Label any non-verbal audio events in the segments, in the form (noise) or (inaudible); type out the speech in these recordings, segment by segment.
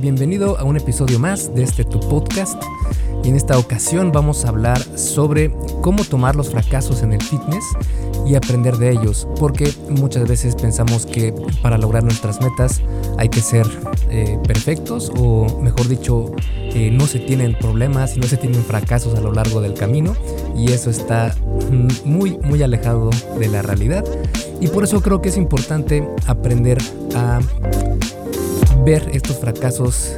Bienvenido a un episodio más de este tu podcast. Y en esta ocasión vamos a hablar sobre cómo tomar los fracasos en el fitness y aprender de ellos. Porque muchas veces pensamos que para lograr nuestras metas hay que ser eh, perfectos o mejor dicho, eh, no se tienen problemas y no se tienen fracasos a lo largo del camino. Y eso está muy, muy alejado de la realidad. Y por eso creo que es importante aprender a ver estos fracasos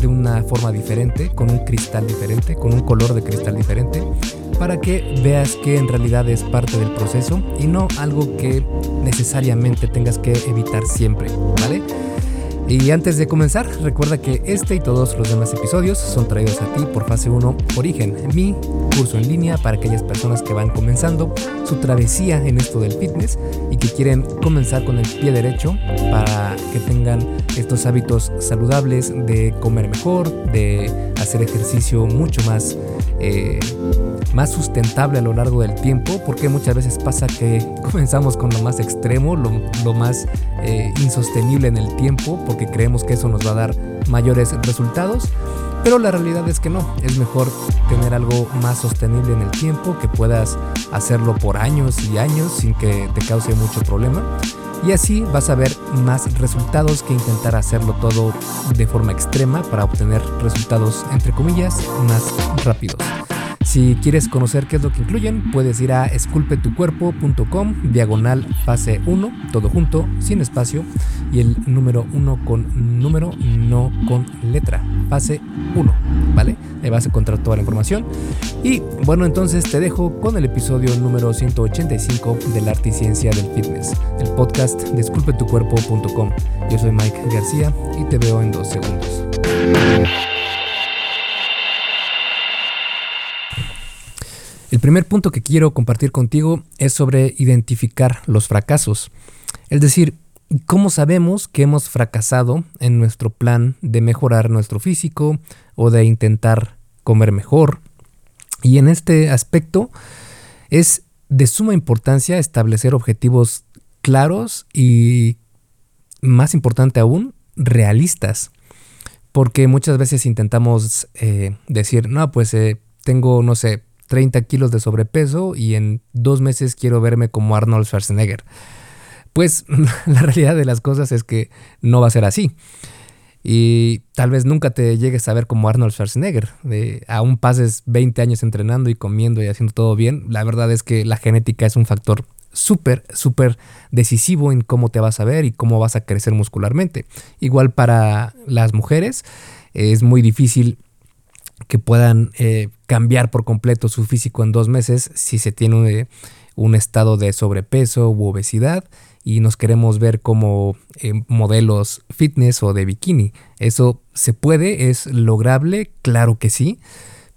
de una forma diferente, con un cristal diferente, con un color de cristal diferente, para que veas que en realidad es parte del proceso y no algo que necesariamente tengas que evitar siempre, ¿vale? Y antes de comenzar, recuerda que este y todos los demás episodios son traídos a ti por Fase 1 Origen, mi curso en línea para aquellas personas que van comenzando su travesía en esto del fitness y que quieren comenzar con el pie derecho para que tengan estos hábitos saludables de comer mejor, de hacer ejercicio mucho más, eh, más sustentable a lo largo del tiempo, porque muchas veces pasa que (laughs) comenzamos con lo más extremo, lo, lo más eh, insostenible en el tiempo, porque creemos que eso nos va a dar mayores resultados. Pero la realidad es que no, es mejor tener algo más sostenible en el tiempo, que puedas hacerlo por años y años sin que te cause mucho problema. Y así vas a ver más resultados que intentar hacerlo todo de forma extrema para obtener resultados, entre comillas, más rápidos. Si quieres conocer qué es lo que incluyen, puedes ir a esculpetucuerpo.com, diagonal fase 1, todo junto, sin espacio, y el número 1 con número, no con letra, fase 1, ¿vale? Ahí vas a encontrar toda la información. Y bueno, entonces te dejo con el episodio número 185 del arte y ciencia del fitness, el podcast de esculpetucuerpo.com. Yo soy Mike García y te veo en dos segundos. El primer punto que quiero compartir contigo es sobre identificar los fracasos. Es decir, ¿cómo sabemos que hemos fracasado en nuestro plan de mejorar nuestro físico o de intentar comer mejor? Y en este aspecto es de suma importancia establecer objetivos claros y, más importante aún, realistas. Porque muchas veces intentamos eh, decir, no, pues eh, tengo, no sé, 30 kilos de sobrepeso y en dos meses quiero verme como Arnold Schwarzenegger. Pues (laughs) la realidad de las cosas es que no va a ser así. Y tal vez nunca te llegues a ver como Arnold Schwarzenegger. aún pases 20 años entrenando y comiendo y haciendo todo bien. La verdad es que la genética es un factor súper, súper decisivo en cómo te vas a ver y cómo vas a crecer muscularmente. Igual para las mujeres, es muy difícil que puedan eh, cambiar por completo su físico en dos meses si se tiene un, estado de sobrepeso u obesidad. Y nos queremos ver como eh, modelos fitness o de bikini. Eso se puede, es lograble, claro que sí,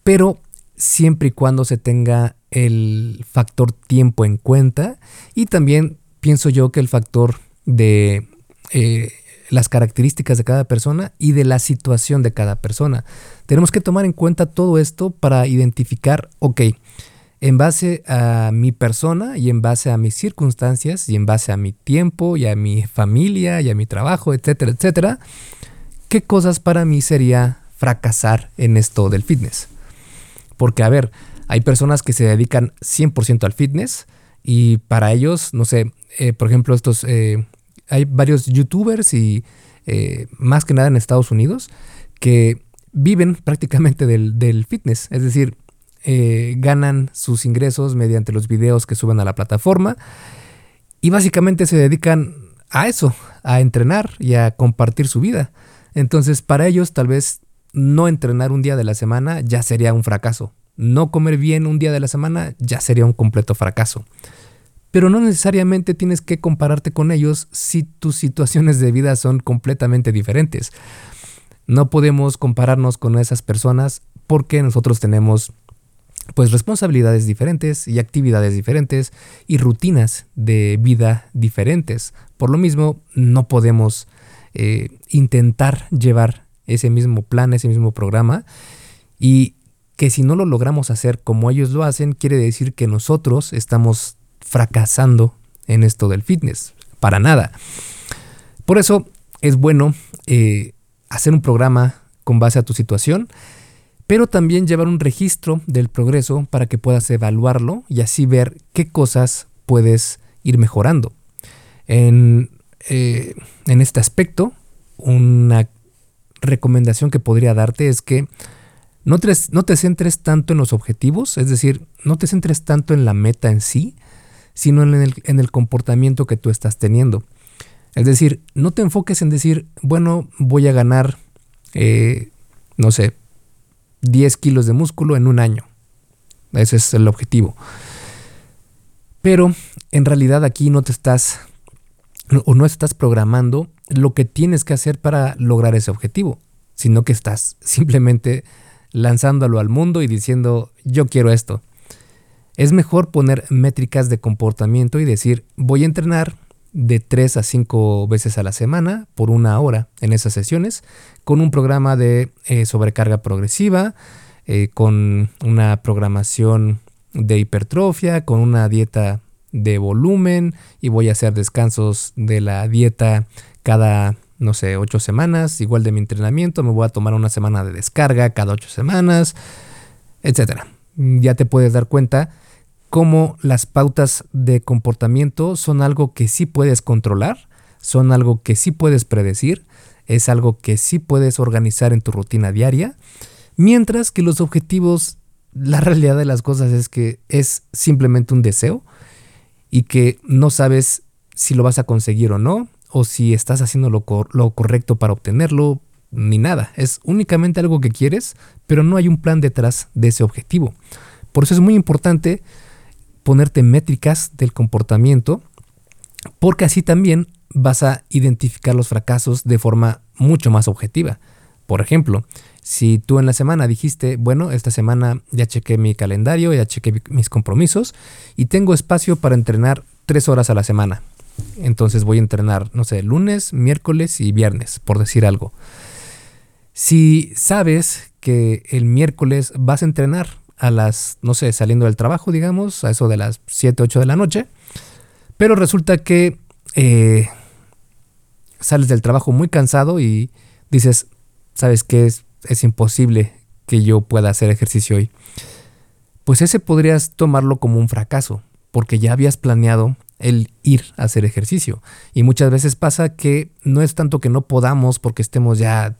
pero siempre y cuando se tenga el factor tiempo en cuenta. Y también pienso yo que el factor de eh, las características de cada persona y de la situación de cada persona. Tenemos que tomar en cuenta todo esto para identificar, ok, en base a mi persona y en base a mis circunstancias y en base a mi tiempo y a mi familia y a mi trabajo, etcétera, etcétera, ¿qué cosas para mí sería fracasar en esto del fitness? Porque, a ver, hay personas que se dedican 100% al fitness y para ellos, no sé, eh, por ejemplo, estos eh, hay varios youtubers y eh, más que nada en Estados Unidos que viven (laughs) prácticamente del, fitness, es decir, eh, ganan sus ingresos mediante los videos que suben a la plataforma y básicamente se dedican a eso, a entrenar y a compartir su vida. Entonces, para ellos tal vez no entrenar un día de la semana ya sería un fracaso. No comer bien un día de la semana ya sería un completo fracaso pero no necesariamente tienes que compararte con ellos si tus situaciones de vida son completamente diferentes. No podemos compararnos con esas personas porque nosotros tenemos pues responsabilidades diferentes y actividades diferentes y rutinas de vida diferentes. Por lo mismo, no podemos eh, intentar llevar ese mismo plan, ese mismo programa y que si no lo logramos hacer como ellos lo hacen, quiere decir que nosotros estamos fracasando en esto del fitness. Para nada. Por eso es bueno eh, hacer un programa con base a tu situación, pero también llevar un registro del progreso para que puedas evaluarlo y así ver qué cosas puedes ir mejorando. En, eh, en este aspecto, una recomendación que podría darte es que no no te centres tanto en los objetivos, es decir, no te centres tanto en la meta en sí, sino en el, en el comportamiento que tú estás teniendo. Es decir, no te enfoques en decir, bueno, voy a ganar, eh, no sé, 10 kilos de músculo en un año. Ese es el objetivo. Pero en realidad aquí no te estás o no estás programando lo que tienes que hacer para lograr ese objetivo, sino que estás simplemente lanzándolo al mundo y diciendo yo quiero esto. Es mejor poner métricas de comportamiento y decir voy a entrenar de 3 a 5 veces a la semana por una hora en esas sesiones, con un programa de eh, sobrecarga progresiva, eh, con una programación de hipertrofia, con una dieta de volumen y voy a hacer descansos de la dieta cada, no sé, 8 semanas, igual de mi entrenamiento, me voy a tomar una semana de descarga cada 8 semanas, etc. Ya te puedes dar cuenta cómo las pautas de comportamiento son algo que sí puedes controlar, son algo que sí puedes predecir, es algo que sí puedes organizar en tu rutina diaria, mientras que los objetivos, la (laughs) realidad de las cosas es que es simplemente un deseo y que no sabes si lo vas a conseguir o no, o si estás haciendo lo, lo correcto para obtenerlo, ni nada. Es únicamente algo que quieres, pero no hay un plan detrás de ese objetivo. Por eso es muy importante ponerte métricas del comportamiento, porque así también vas a identificar los fracasos de forma mucho más objetiva. Por ejemplo, si tú en la semana dijiste, bueno, esta semana ya chequé mi calendario, ya chequé mis compromisos y tengo espacio para entrenar tres horas a la semana. Entonces voy a entrenar, no sé, lunes, miércoles y viernes, por decir algo. Si sabes que el miércoles vas a entrenar a las, no sé, saliendo del trabajo, digamos, a eso de las 7, 8 de la noche. Pero resulta que eh, sales del trabajo muy cansado y dices, ¿sabes qué? Es, es imposible que yo pueda hacer ejercicio hoy. Pues ese podrías tomarlo como un fracaso, porque ya habías planeado el ir a hacer ejercicio. Y muchas veces pasa que no es tanto que no podamos porque estemos ya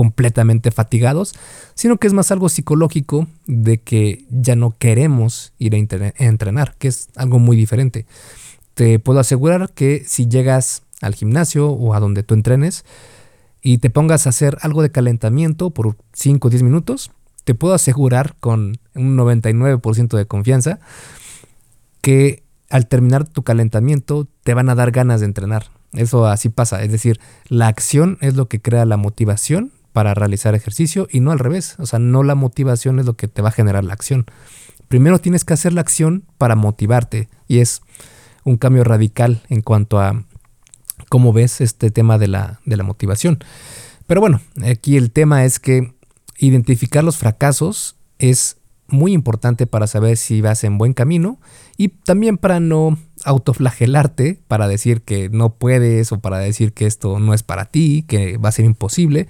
completamente fatigados, sino que es más algo psicológico de que ya no queremos ir a, entrenar, que es algo muy diferente. Te puedo asegurar que si llegas al gimnasio o a donde tú entrenes y te pongas a hacer algo de calentamiento por 5 o 10 minutos, te puedo asegurar con un 99% de confianza que al terminar tu calentamiento te van a dar ganas de entrenar. Eso así pasa, es decir, la acción es lo que crea la motivación para realizar ejercicio y no al revés. O sea, no la motivación es lo que te va a generar la acción. Primero tienes que hacer la acción para motivarte y es un cambio radical en cuanto a cómo ves este tema de la, de la motivación. Pero bueno, aquí el tema es que identificar los fracasos es muy importante para saber si vas en buen camino y también para no autoflagelarte, para decir que no puedes o para decir que esto no es para ti, que va a ser imposible,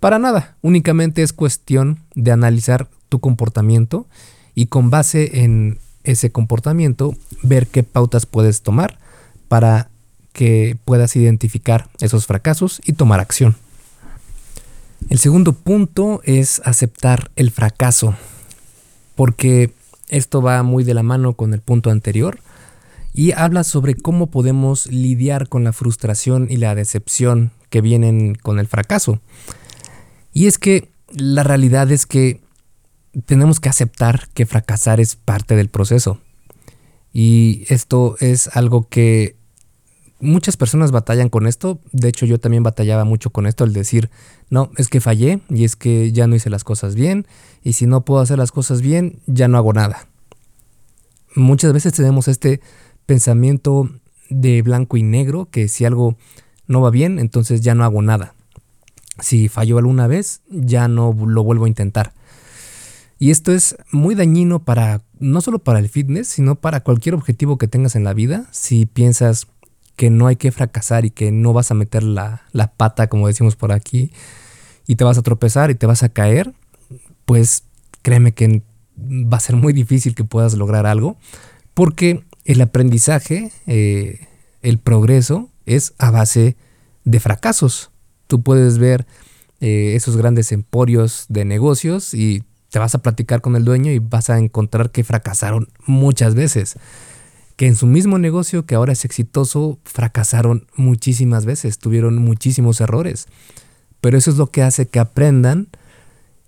para nada, únicamente es cuestión de analizar tu comportamiento y con base en ese comportamiento ver qué pautas puedes tomar para que puedas identificar esos fracasos y tomar acción. El segundo punto es aceptar el fracaso, porque esto va muy de la mano con el punto anterior y habla sobre cómo podemos lidiar con la frustración y la decepción que vienen con el fracaso. Y es que la realidad es que tenemos que aceptar que fracasar es parte del proceso. Y esto es algo que muchas personas batallan con esto. De hecho, yo también batallaba mucho con esto, el decir, no, es que fallé y es que ya no hice las cosas bien. Y si no puedo hacer las cosas bien, ya no hago nada. Muchas veces tenemos este pensamiento de blanco y negro, que si algo no va bien, entonces ya no hago nada si falló alguna vez, ya no lo vuelvo a intentar. Y esto es muy dañino para, no solo para el fitness, sino para cualquier objetivo que tengas en la vida. Si piensas que no hay que fracasar y que no vas a meter la, la pata, como decimos por aquí, y te vas a tropezar y te vas a caer, pues créeme que va a ser muy difícil que puedas lograr algo, porque el aprendizaje, eh, el progreso, es a base de fracasos. Tú puedes ver eh, esos grandes emporios de negocios y te vas a platicar con el dueño y vas a encontrar que fracasaron muchas veces. Que en su mismo negocio, que ahora es exitoso, fracasaron muchísimas veces, tuvieron muchísimos errores. Pero eso es lo que hace que aprendan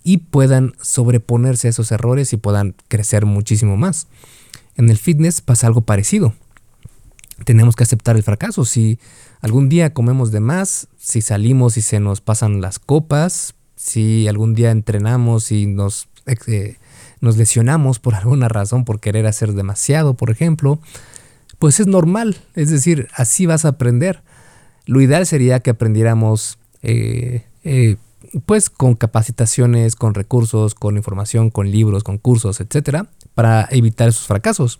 y puedan sobreponerse a esos errores y puedan crecer muchísimo más. En el fitness pasa algo parecido. Tenemos que aceptar el fracaso. Si algún día comemos de más, si salimos y se nos pasan las copas, si algún día entrenamos y nos, eh, lesionamos por (laughs) alguna razón, por querer hacer demasiado, por ejemplo, pues es normal. Es decir, así vas a aprender. Lo ideal sería que aprendiéramos eh, eh, pues con capacitaciones, con recursos, con información, con libros, con cursos, etcétera, para evitar esos fracasos.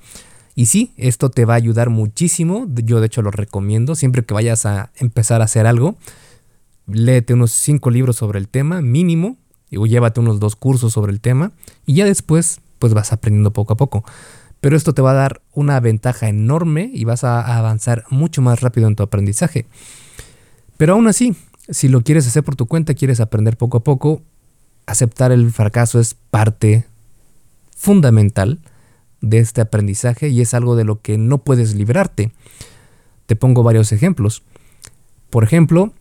Y sí, esto te va a ayudar muchísimo. Yo de hecho lo recomiendo. Siempre que vayas a empezar a hacer algo, léete unos cinco libros sobre el tema, mínimo, o llévate unos dos cursos sobre el tema, y ya después, pues vas aprendiendo poco a poco. Pero esto te va a dar una ventaja enorme y vas a avanzar mucho más rápido en tu aprendizaje. Pero aún así, si lo quieres hacer por tu cuenta, quieres aprender poco a poco, aceptar el fracaso es parte fundamental de este aprendizaje y es algo de lo que no puedes librarte. Te pongo varios ejemplos. Por ejemplo,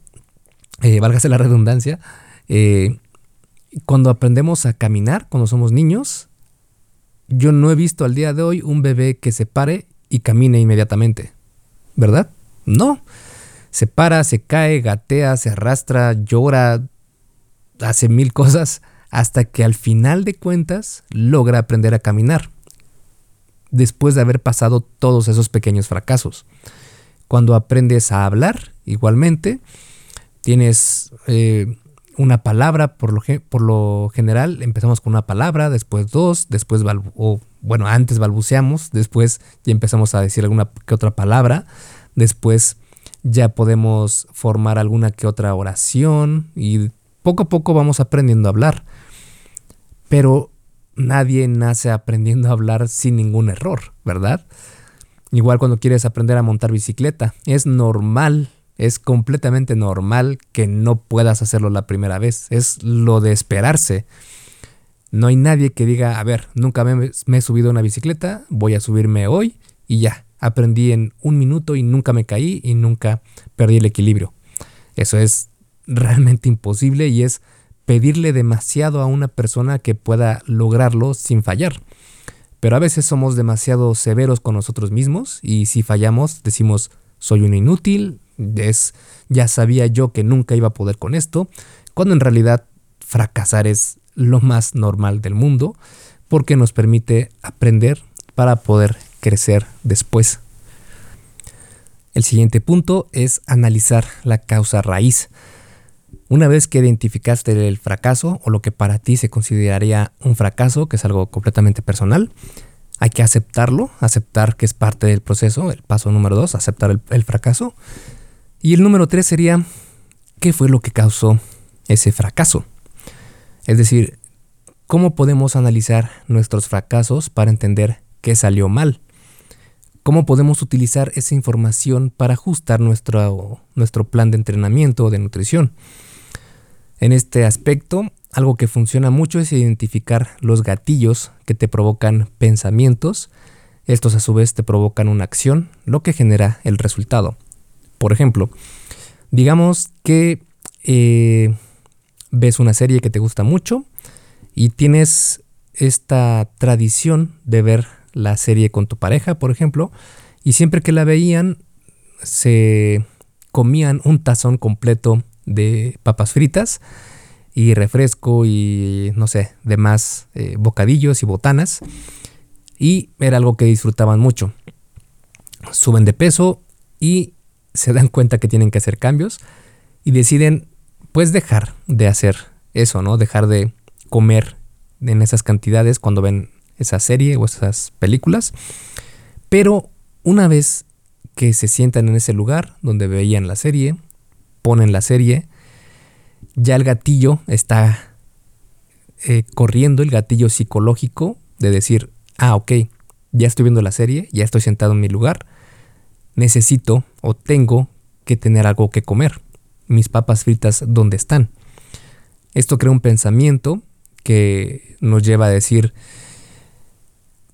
eh, válgase la redundancia, eh, cuando aprendemos a caminar, cuando somos niños, yo no he visto al día de hoy un bebé que se pare y camine inmediatamente. ¿Verdad? No se para, se cae, gatea, se arrastra, llora, hace mil cosas, hasta que al final de cuentas logra aprender a caminar, después de haber pasado todos esos pequeños fracasos. Cuando aprendes a hablar, igualmente, tienes eh, una palabra, por lo, por lo, general empezamos con una palabra, después dos, después, o, bueno, antes balbuceamos, después ya empezamos a decir alguna que otra palabra, después ya podemos formar alguna que otra oración y poco a poco vamos aprendiendo a hablar. Pero nadie nace aprendiendo a hablar sin ningún error, ¿verdad? Igual cuando quieres aprender a montar bicicleta, es normal, es completamente normal que no puedas hacerlo la primera vez, es lo de esperarse. No hay nadie que diga, a ver, nunca me, he subido a una bicicleta, voy a subirme hoy y ya, aprendí en un minuto y nunca me caí y nunca perdí el equilibrio. Eso es realmente imposible y es pedirle demasiado a una persona que pueda lograrlo sin fallar. Pero a veces somos demasiado severos con nosotros mismos y si fallamos decimos soy un inútil, es ya sabía yo que nunca iba a poder con esto, cuando en realidad fracasar es lo más normal del mundo porque nos permite aprender para poder crecer después. El siguiente punto es analizar la causa raíz. Una vez que identificaste el fracaso o lo que para ti se consideraría un fracaso, que es algo completamente personal, hay que aceptarlo, aceptar que es parte del proceso, el paso número dos, aceptar el, fracaso. Y el número tres sería, ¿qué fue lo que causó ese fracaso? Es decir, ¿cómo podemos analizar nuestros fracasos para entender qué salió mal? cómo podemos utilizar esa información para ajustar nuestro, nuestro plan de entrenamiento o de nutrición. En este aspecto, algo que funciona mucho es identificar los gatillos que te provocan pensamientos. Estos a su vez te provocan una acción, lo que genera el resultado. Por ejemplo, digamos que eh, ves una serie que te gusta mucho y tienes esta tradición de ver la serie con tu pareja, por ejemplo, y siempre que la veían se comían un tazón completo de papas fritas y refresco y no sé, demás eh, bocadillos y botanas. Y era algo que disfrutaban mucho. Suben de peso y se dan cuenta que tienen que hacer cambios y deciden pues dejar de hacer eso, ¿no? Dejar de comer en esas cantidades cuando ven esa serie o esas películas. Pero una vez que se sientan en ese lugar donde veían la serie, ponen la serie ya el gatillo está eh, corriendo, el gatillo psicológico de decir, ah, ok, ya estoy viendo la serie, ya estoy sentado en mi lugar, necesito o tengo que tener algo que comer. Mis papas fritas, ¿dónde están? Esto crea un pensamiento que nos lleva a decir,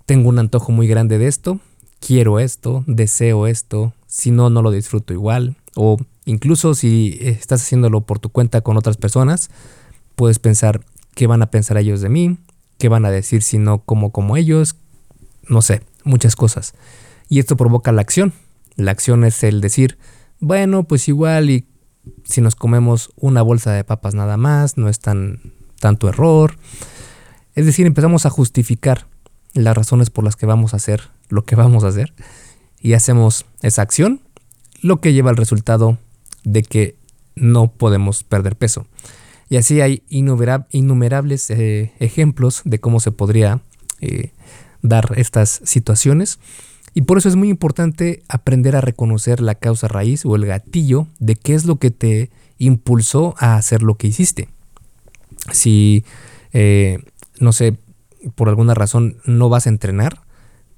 tengo un antojo muy grande de esto, quiero esto, deseo esto, si no, no lo disfruto igual. O incluso si estás haciéndolo por tu cuenta con otras personas, puedes pensar qué van a pensar ellos de mí, qué van a decir si no como como ellos, no sé, muchas cosas. Y esto provoca la acción. La acción es el decir, bueno, pues igual y si nos comemos una bolsa de papas nada más, no es tan tanto error. Es decir, empezamos a justificar las razones por las que vamos a hacer lo que (laughs) vamos a hacer y hacemos esa acción, lo que lleva al resultado de que no podemos perder peso. Y así hay innumerables eh, ejemplos de cómo se podría eh, dar estas situaciones. Y por eso es muy importante aprender a reconocer la causa raíz o el gatillo de qué es lo que te impulsó a hacer lo que hiciste. Si, eh, no sé, por alguna razón no vas a entrenar,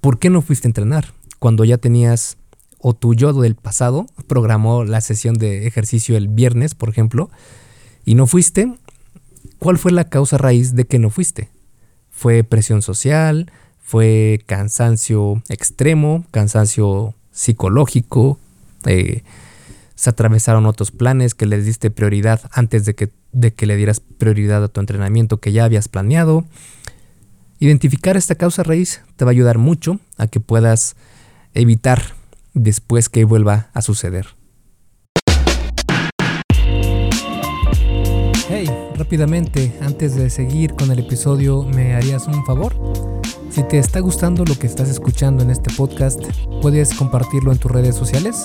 ¿por qué no fuiste a entrenar? Cuando ya tenías, o tu yo del pasado programó la sesión de ejercicio el viernes, por ejemplo, y no fuiste, ¿cuál fue la causa raíz de que no fuiste? ¿Fue presión social? ¿Fue cansancio extremo? ¿Cansancio psicológico? Eh, ¿Se atravesaron otros planes que les diste prioridad antes de que, de que le dieras prioridad a tu entrenamiento que ya habías planeado? Identificar esta causa raíz te va a ayudar mucho a que puedas evitar después que vuelva a suceder. Hey, rápidamente, antes de seguir con el episodio, ¿me harías un favor? Si te está gustando lo que estás escuchando en este podcast, puedes compartirlo en tus redes sociales.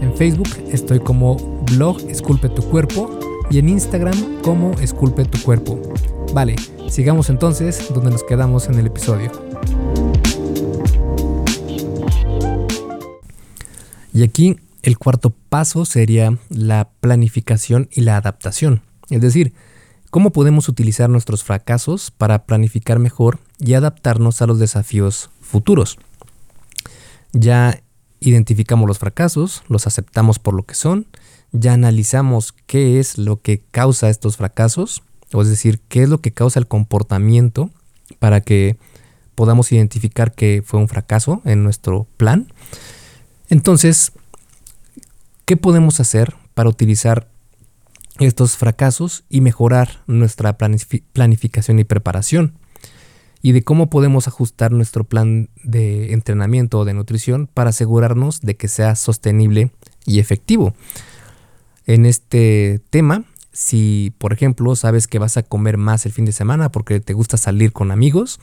En Facebook estoy como blog Esculpe tu cuerpo y en Instagram como Esculpe tu cuerpo. Vale, sigamos entonces donde nos quedamos en el episodio. Y aquí el cuarto paso sería la planificación y la adaptación. Es decir, cómo podemos utilizar nuestros fracasos para planificar mejor y adaptarnos a los desafíos futuros. Ya identificamos los fracasos, los aceptamos por lo que son, ya analizamos qué es lo que causa estos fracasos, o es decir, qué es lo que causa el comportamiento para que podamos identificar que fue un fracaso en nuestro plan. Entonces, ¿qué podemos hacer para utilizar estos fracasos y mejorar nuestra planificación y preparación? Y de cómo podemos ajustar nuestro plan de entrenamiento o de nutrición para asegurarnos de que sea sostenible y efectivo. En este tema, si por ejemplo sabes que vas a comer más el fin de semana porque te gusta salir con amigos,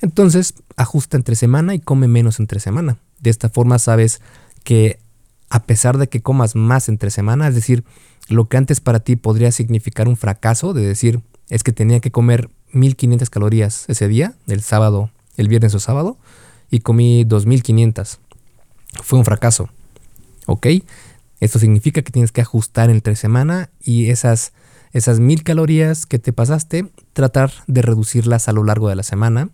entonces ajusta entre semana y come menos entre semana. De esta forma sabes que a pesar de que comas más entre semana, es decir, lo que antes para ti podría significar un fracaso, de decir, es que tenía que comer 1500 calorías ese día, el sábado, el viernes o sábado, y comí 2500. Fue un fracaso. ¿Ok? Esto significa que tienes que ajustar entre semana y esas, esas 1000 calorías que te pasaste, tratar de reducirlas a lo largo de la semana,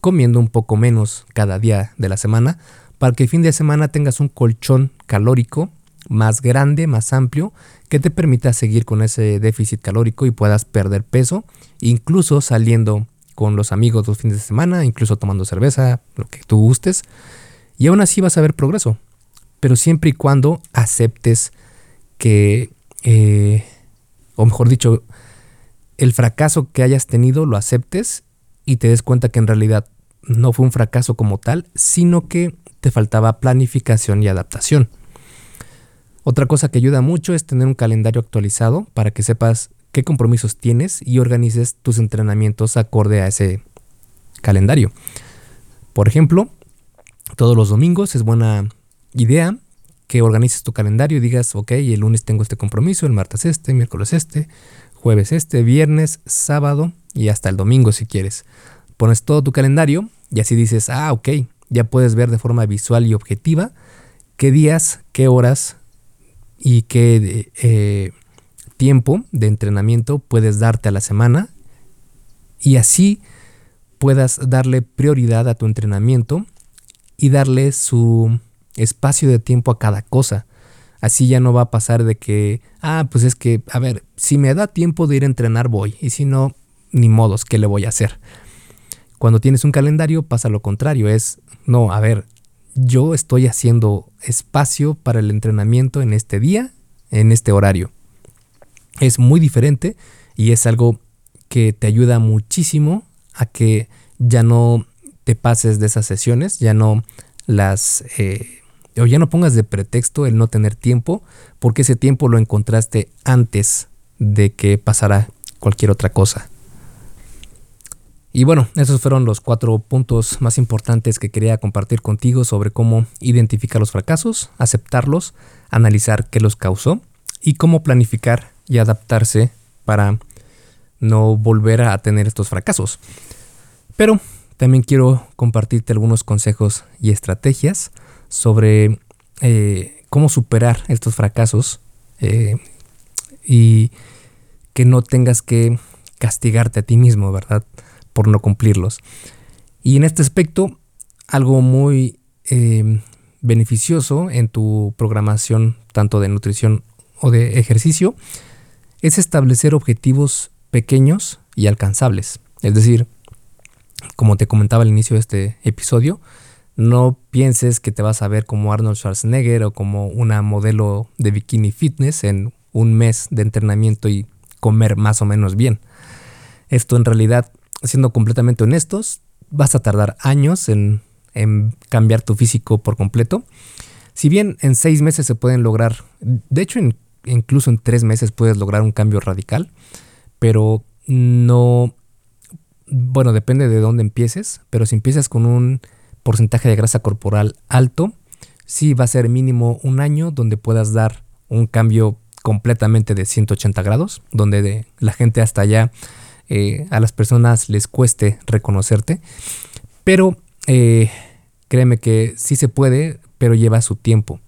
comiendo un poco menos cada día de la semana, para que el fin de semana tengas un colchón calórico más grande, más amplio, que te permita seguir con ese déficit calórico y puedas perder peso, incluso saliendo con los amigos los fines de semana, incluso tomando cerveza, lo que tú gustes, y aún así vas a ver progreso, pero siempre y cuando aceptes que, eh, o mejor dicho, el fracaso que hayas tenido lo aceptes y te des cuenta que en realidad no fue un fracaso como tal, sino que te faltaba planificación y adaptación. Otra cosa que ayuda mucho es tener un calendario actualizado para que sepas qué compromisos tienes y organices tus entrenamientos acorde a ese calendario. Por ejemplo, todos los domingos es buena idea que organices tu calendario y digas, ok, el lunes tengo este compromiso, el martes este, miércoles este, jueves este, viernes, sábado y hasta el domingo si quieres. Pones todo tu calendario y así dices, ah, ok, ya puedes ver de forma visual y objetiva qué días, qué horas y qué eh, tiempo de entrenamiento puedes darte a la semana y así puedas darle prioridad a tu entrenamiento y darle su espacio de tiempo a cada cosa. Así ya no va a pasar de que, ah, pues es que, a ver, si me da tiempo de ir a entrenar, voy. Y si no, ni modos, ¿qué le voy a hacer? Cuando tienes un calendario pasa lo contrario, es, no, a ver, yo estoy haciendo espacio para el entrenamiento en este día, en este horario. Es muy diferente y es algo que te ayuda muchísimo a que ya no te pases de esas sesiones, ya no las... Eh, o ya no pongas de pretexto el no tener tiempo, porque ese tiempo lo encontraste antes de que pasara cualquier otra cosa. Y bueno, esos fueron los cuatro puntos más importantes que quería compartir contigo sobre cómo identificar los fracasos, aceptarlos, analizar qué los causó y cómo planificar y adaptarse para no volver a tener estos fracasos. Pero también quiero compartirte algunos consejos y estrategias sobre eh, cómo superar estos fracasos eh, y que no tengas que castigarte a ti mismo, ¿verdad? Por no cumplirlos. Y en este aspecto, algo muy eh, beneficioso en tu programación, tanto de nutrición o de ejercicio, es establecer objetivos pequeños y alcanzables. Es decir, como te comentaba al inicio de este episodio, no pienses que te vas a ver como Arnold Schwarzenegger o como una modelo de bikini fitness en un mes de entrenamiento y comer más o menos bien. Esto en realidad siendo completamente honestos, vas a tardar años en, cambiar tu físico por completo. Si bien en seis meses se pueden lograr, de hecho incluso en tres meses puedes lograr un cambio radical, pero no, bueno, depende de dónde empieces, pero si empiezas con un porcentaje de grasa corporal alto, sí va a ser mínimo un año donde puedas dar un cambio completamente de 180 grados, donde la gente hasta allá eh, a las personas les cueste reconocerte. Pero eh, créeme que sí se puede, pero lleva su tiempo.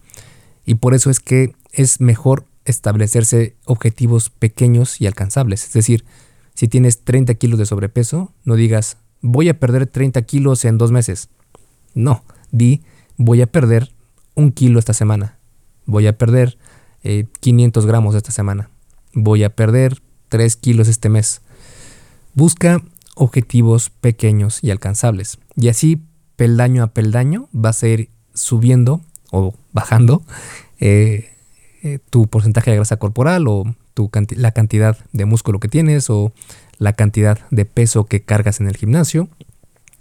Y por eso es que es mejor establecerse objetivos pequeños y alcanzables. Es decir, si tienes 30 kilos de sobrepeso, no digas, voy a perder 30 kilos en dos meses. No, di, voy a perder un kilo esta semana. Voy a perder 500 eh, gramos esta semana. Voy a perder 3 kilos este mes. Busca objetivos pequeños y alcanzables. Y así, peldaño a peldaño, vas a ir subiendo o bajando eh, eh, tu porcentaje de grasa corporal o tu la cantidad de músculo que tienes o la cantidad de peso que cargas en el gimnasio.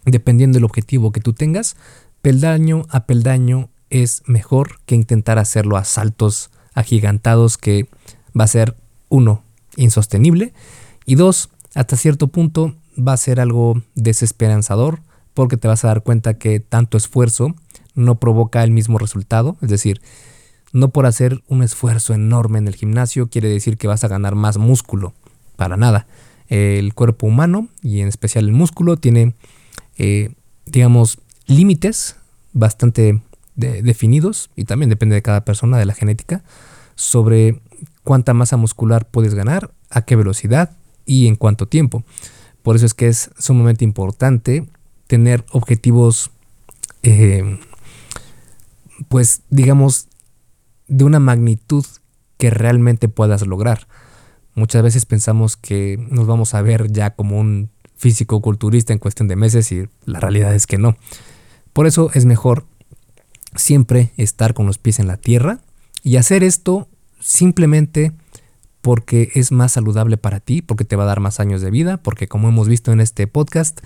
Dependiendo del objetivo que tú tengas, peldaño a peldaño es mejor que intentar hacerlo a saltos agigantados que va a ser uno insostenible y dos hasta cierto punto va a ser algo desesperanzador porque te vas a dar cuenta que tanto esfuerzo no provoca el mismo resultado, es decir, no por hacer un esfuerzo enorme en el gimnasio quiere decir que vas a ganar más músculo, para nada. El cuerpo humano y en especial el músculo tiene, eh, digamos, límites bastante definidos y también depende de cada persona, de la genética, sobre cuánta masa muscular puedes ganar, a qué velocidad y en cuánto tiempo. Por eso es que es sumamente importante tener objetivos, eh, pues digamos, de una magnitud que realmente puedas lograr. Muchas veces pensamos que nos vamos a ver ya como un físico culturista en cuestión de meses y la realidad es que no. Por eso es mejor siempre estar con los pies en la tierra y hacer esto simplemente porque es más saludable para ti, porque te va a dar más años de vida, porque como hemos visto en este podcast,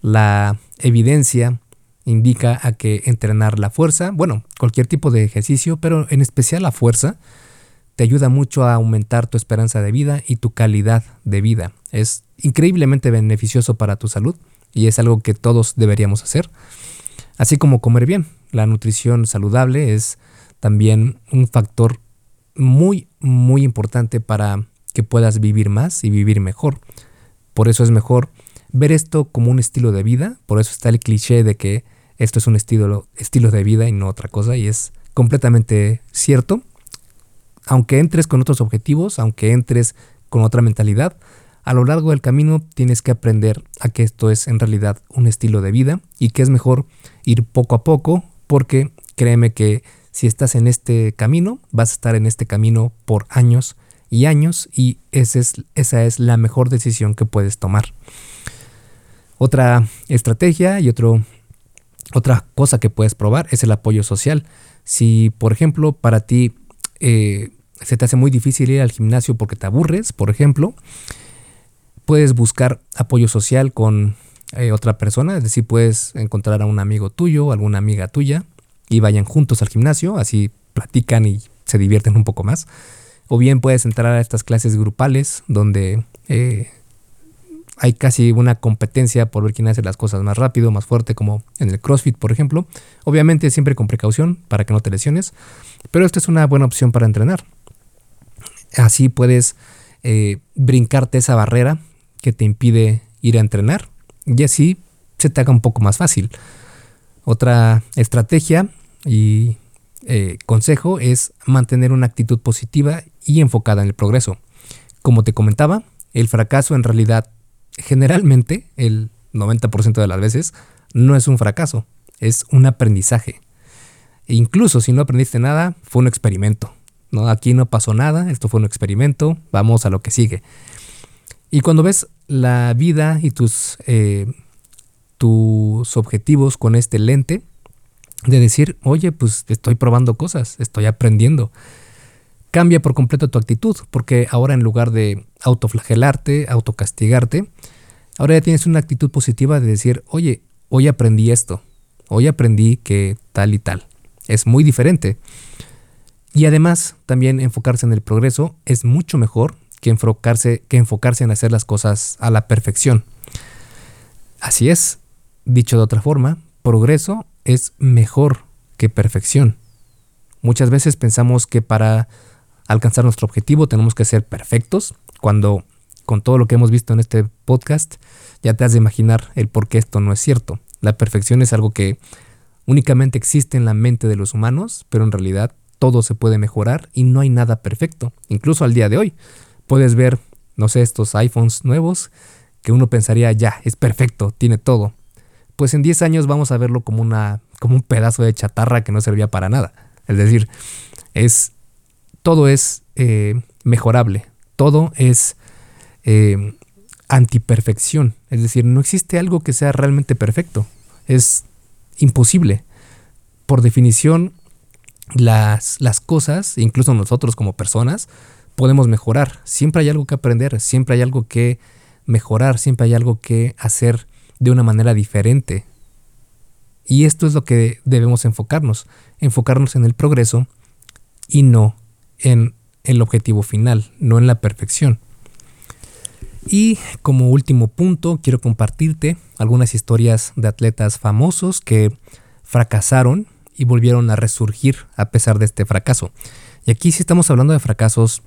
la evidencia indica a que entrenar la fuerza, bueno, cualquier tipo de ejercicio, pero en especial la fuerza, te ayuda mucho a aumentar tu esperanza de vida y tu calidad de vida. Es increíblemente beneficioso para tu salud y es algo que todos deberíamos hacer. Así como comer bien. La nutrición saludable es también un factor muy, muy importante para que puedas vivir más y vivir mejor. Por eso es mejor ver esto como un estilo de vida. Por eso está el cliché de que esto es un estilo, estilo de vida y no otra cosa. Y es completamente cierto. Aunque entres con otros objetivos, aunque entres con otra mentalidad, a lo largo del camino tienes que aprender a que esto es en realidad un estilo de vida y que es mejor ir poco a poco porque créeme que si estás en este camino, vas a estar en este camino por años y años y esa es, la mejor decisión que puedes tomar. Otra estrategia y otro, otra cosa que puedes probar es el apoyo social. Si, por ejemplo, para ti eh, se te hace muy difícil ir al gimnasio porque te aburres, por ejemplo, puedes buscar apoyo social con eh, otra persona, es decir, puedes encontrar a un amigo tuyo, alguna amiga tuya, y vayan juntos al gimnasio, así platican y se divierten un poco más. O bien puedes entrar a estas clases grupales donde eh, hay casi una competencia por ver quién hace las cosas más rápido, más fuerte, como en el CrossFit, por ejemplo. Obviamente siempre con precaución para que no te lesiones, pero esta es una buena opción para entrenar. Así puedes eh, brincarte esa barrera que te impide ir a entrenar y así se te haga un poco más fácil. Otra estrategia y eh, consejo es mantener una actitud positiva y enfocada en el progreso. Como te comentaba, el fracaso en realidad generalmente, el 90% de las veces, no es un fracaso, es un aprendizaje. E incluso si no aprendiste nada, fue un experimento. ¿no? Aquí no pasó nada, esto fue un experimento, vamos a lo que sigue. Y cuando ves la vida y tus, eh, tus objetivos con este lente, de decir, oye, pues estoy probando cosas, estoy aprendiendo. Cambia por completo tu actitud, porque ahora en lugar de autoflagelarte, autocastigarte, ahora ya tienes una actitud positiva de decir, oye, hoy aprendí esto, hoy aprendí que tal y tal. Es muy diferente. Y además, también enfocarse en el progreso es mucho mejor que enfocarse, que enfocarse en hacer las cosas a la perfección. Así es, dicho de otra forma, progreso es mejor que perfección. Muchas veces pensamos que para alcanzar nuestro objetivo tenemos que ser perfectos, cuando con todo lo que hemos visto en este podcast ya te has de imaginar el por qué esto no es cierto. La perfección es algo que únicamente existe en la mente de los humanos, pero en realidad todo se puede mejorar y no hay nada perfecto, incluso al día de hoy puedes ver, no sé, estos iPhones nuevos que uno pensaría, ya, es perfecto, tiene todo. Pues en 10 años vamos a verlo como, una, como un pedazo de chatarra que no servía para nada. Es decir, es, todo es eh, mejorable, todo es eh, antiperfección. Es decir, no existe algo que sea realmente perfecto. Es imposible. Por definición, las, las cosas, incluso nosotros como personas, podemos mejorar. Siempre hay algo que aprender, siempre hay algo que mejorar, siempre hay algo que hacer de una manera diferente. Y esto es lo que debemos enfocarnos, enfocarnos en el progreso y no en el objetivo final, no en la perfección. Y como último punto, quiero compartirte algunas historias de atletas famosos que fracasaron y volvieron a resurgir a pesar de este fracaso. Y aquí sí estamos hablando de fracasos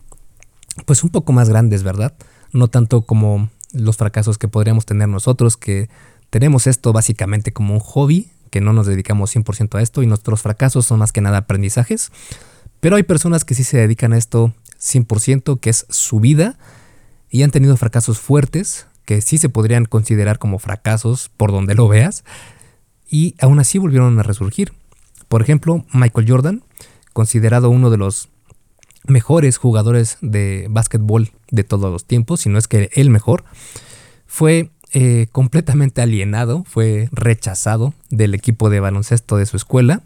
pues un poco más grandes, ¿verdad? No tanto como los fracasos que podríamos tener nosotros, que tenemos esto básicamente como un hobby, que no nos dedicamos 100% a esto y nuestros fracasos son más que nada aprendizajes. Pero hay personas que sí se dedican a esto 100%, que es su vida, y han tenido fracasos fuertes, que sí se podrían considerar como fracasos por donde lo veas, y aún así volvieron a resurgir. Por ejemplo, Michael Jordan, considerado uno de los mejores jugadores de básquetbol de todos los tiempos, si no es que el mejor, fue eh, completamente alienado, fue rechazado del equipo de baloncesto de su escuela.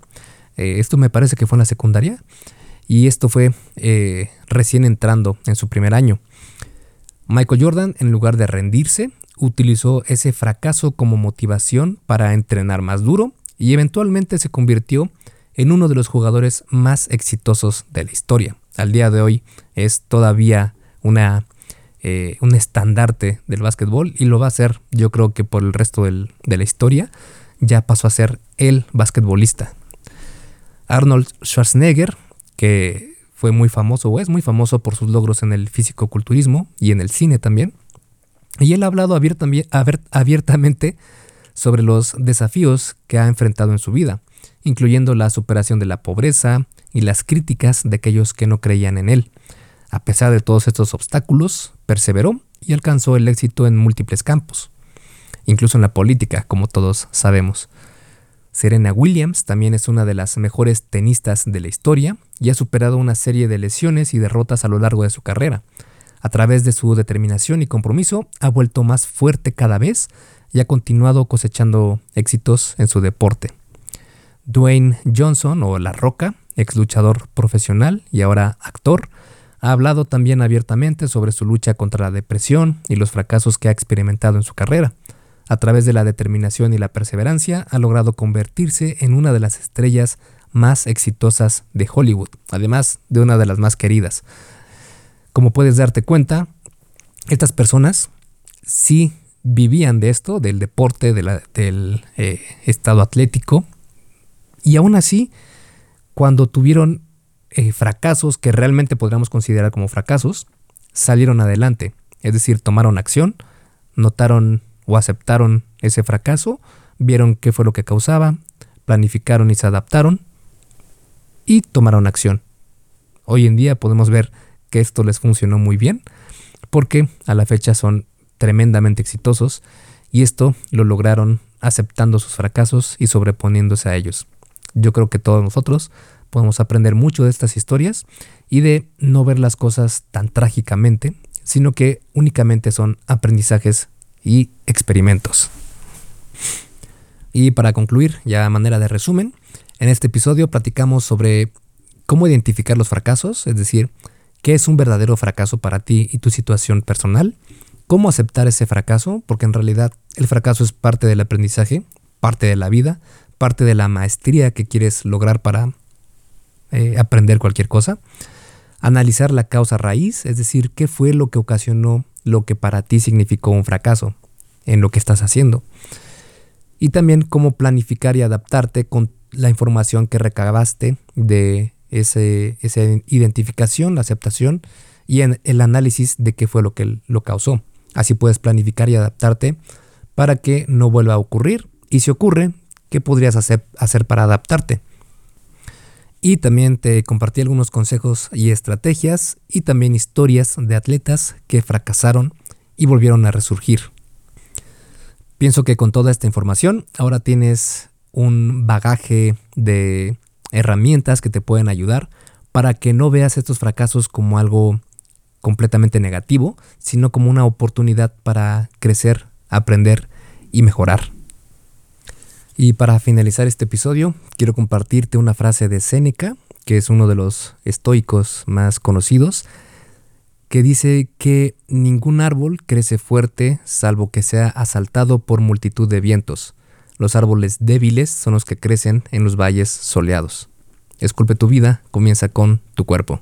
Eh, esto me parece que fue en la secundaria y esto fue eh, recién entrando en su primer año. Michael Jordan, en lugar de rendirse, utilizó ese fracaso como motivación para entrenar más duro y eventualmente se convirtió en uno de los jugadores más exitosos de la historia. Al día de hoy es todavía una, eh, un estandarte del básquetbol y lo va a ser yo creo que por el resto de la historia ya pasó a ser el basquetbolista. Arnold Schwarzenegger, que fue muy famoso o es muy famoso por sus logros en el físico-culturismo y en el cine también, y él ha hablado abiertamente sobre los desafíos que ha enfrentado en su vida, incluyendo la superación de la pobreza y las críticas de aquellos que no creían en él. A pesar de todos estos obstáculos, perseveró y alcanzó el éxito en múltiples campos, incluso en la política, como todos sabemos. Serena Williams también es una de las mejores tenistas de la historia y ha superado una serie de lesiones y derrotas a lo largo de su carrera. A través de su determinación y compromiso, ha vuelto más fuerte cada vez y ha continuado cosechando éxitos en su deporte. Dwayne Johnson o La Roca, ex luchador profesional y ahora actor, ha hablado también abiertamente sobre su lucha contra la depresión y los fracasos que ha experimentado en su carrera. A través de la determinación y la perseverancia ha logrado convertirse en una de las estrellas más exitosas de Hollywood, además de una de las más queridas. Como puedes darte cuenta, estas personas sí vivían de esto, del deporte, del eh, estado atlético, y aún así, cuando tuvieron eh, fracasos que realmente podríamos considerar como fracasos, salieron adelante, es decir, tomaron acción, notaron o aceptaron ese fracaso, vieron qué fue lo que causaba, planificaron y se adaptaron y tomaron acción. Hoy en día podemos ver que esto les funcionó muy bien porque a la fecha son tremendamente exitosos y esto lo lograron aceptando sus fracasos y sobreponiéndose a ellos. Yo creo que todos nosotros podemos aprender mucho de estas historias y de no ver las cosas tan trágicamente, sino que únicamente son aprendizajes y experimentos. Y para concluir, ya a manera de resumen, en este episodio platicamos sobre cómo identificar los fracasos, es decir, qué es un verdadero fracaso para ti y tu situación personal, cómo aceptar ese fracaso, porque en realidad el fracaso es parte del aprendizaje, parte de la vida, parte de la maestría que quieres lograr para eh, aprender cualquier cosa, analizar la causa raíz, es decir, qué fue lo que ocasionó lo que para ti significó un fracaso en lo que estás haciendo. Y también cómo planificar y adaptarte con la información que recabaste de ese, esa identificación, la aceptación y en el análisis de qué fue lo que lo causó. Así puedes planificar y adaptarte para que no vuelva a ocurrir. Y si ocurre, ¿qué podrías hacer, hacer para adaptarte? Y también te compartí algunos consejos y estrategias y también historias de atletas que fracasaron y volvieron a resurgir. Pienso que con toda esta información ahora tienes un bagaje de herramientas que te pueden ayudar para que no veas estos fracasos como algo completamente negativo, sino como una oportunidad para crecer, aprender y mejorar. Y para finalizar este episodio, quiero compartirte una frase de Séneca, que es uno de los estoicos más conocidos, que dice que ningún árbol crece fuerte salvo que sea asaltado por multitud de vientos. Los árboles débiles son los que crecen en los valles soleados. Esculpe tu vida, comienza con tu cuerpo.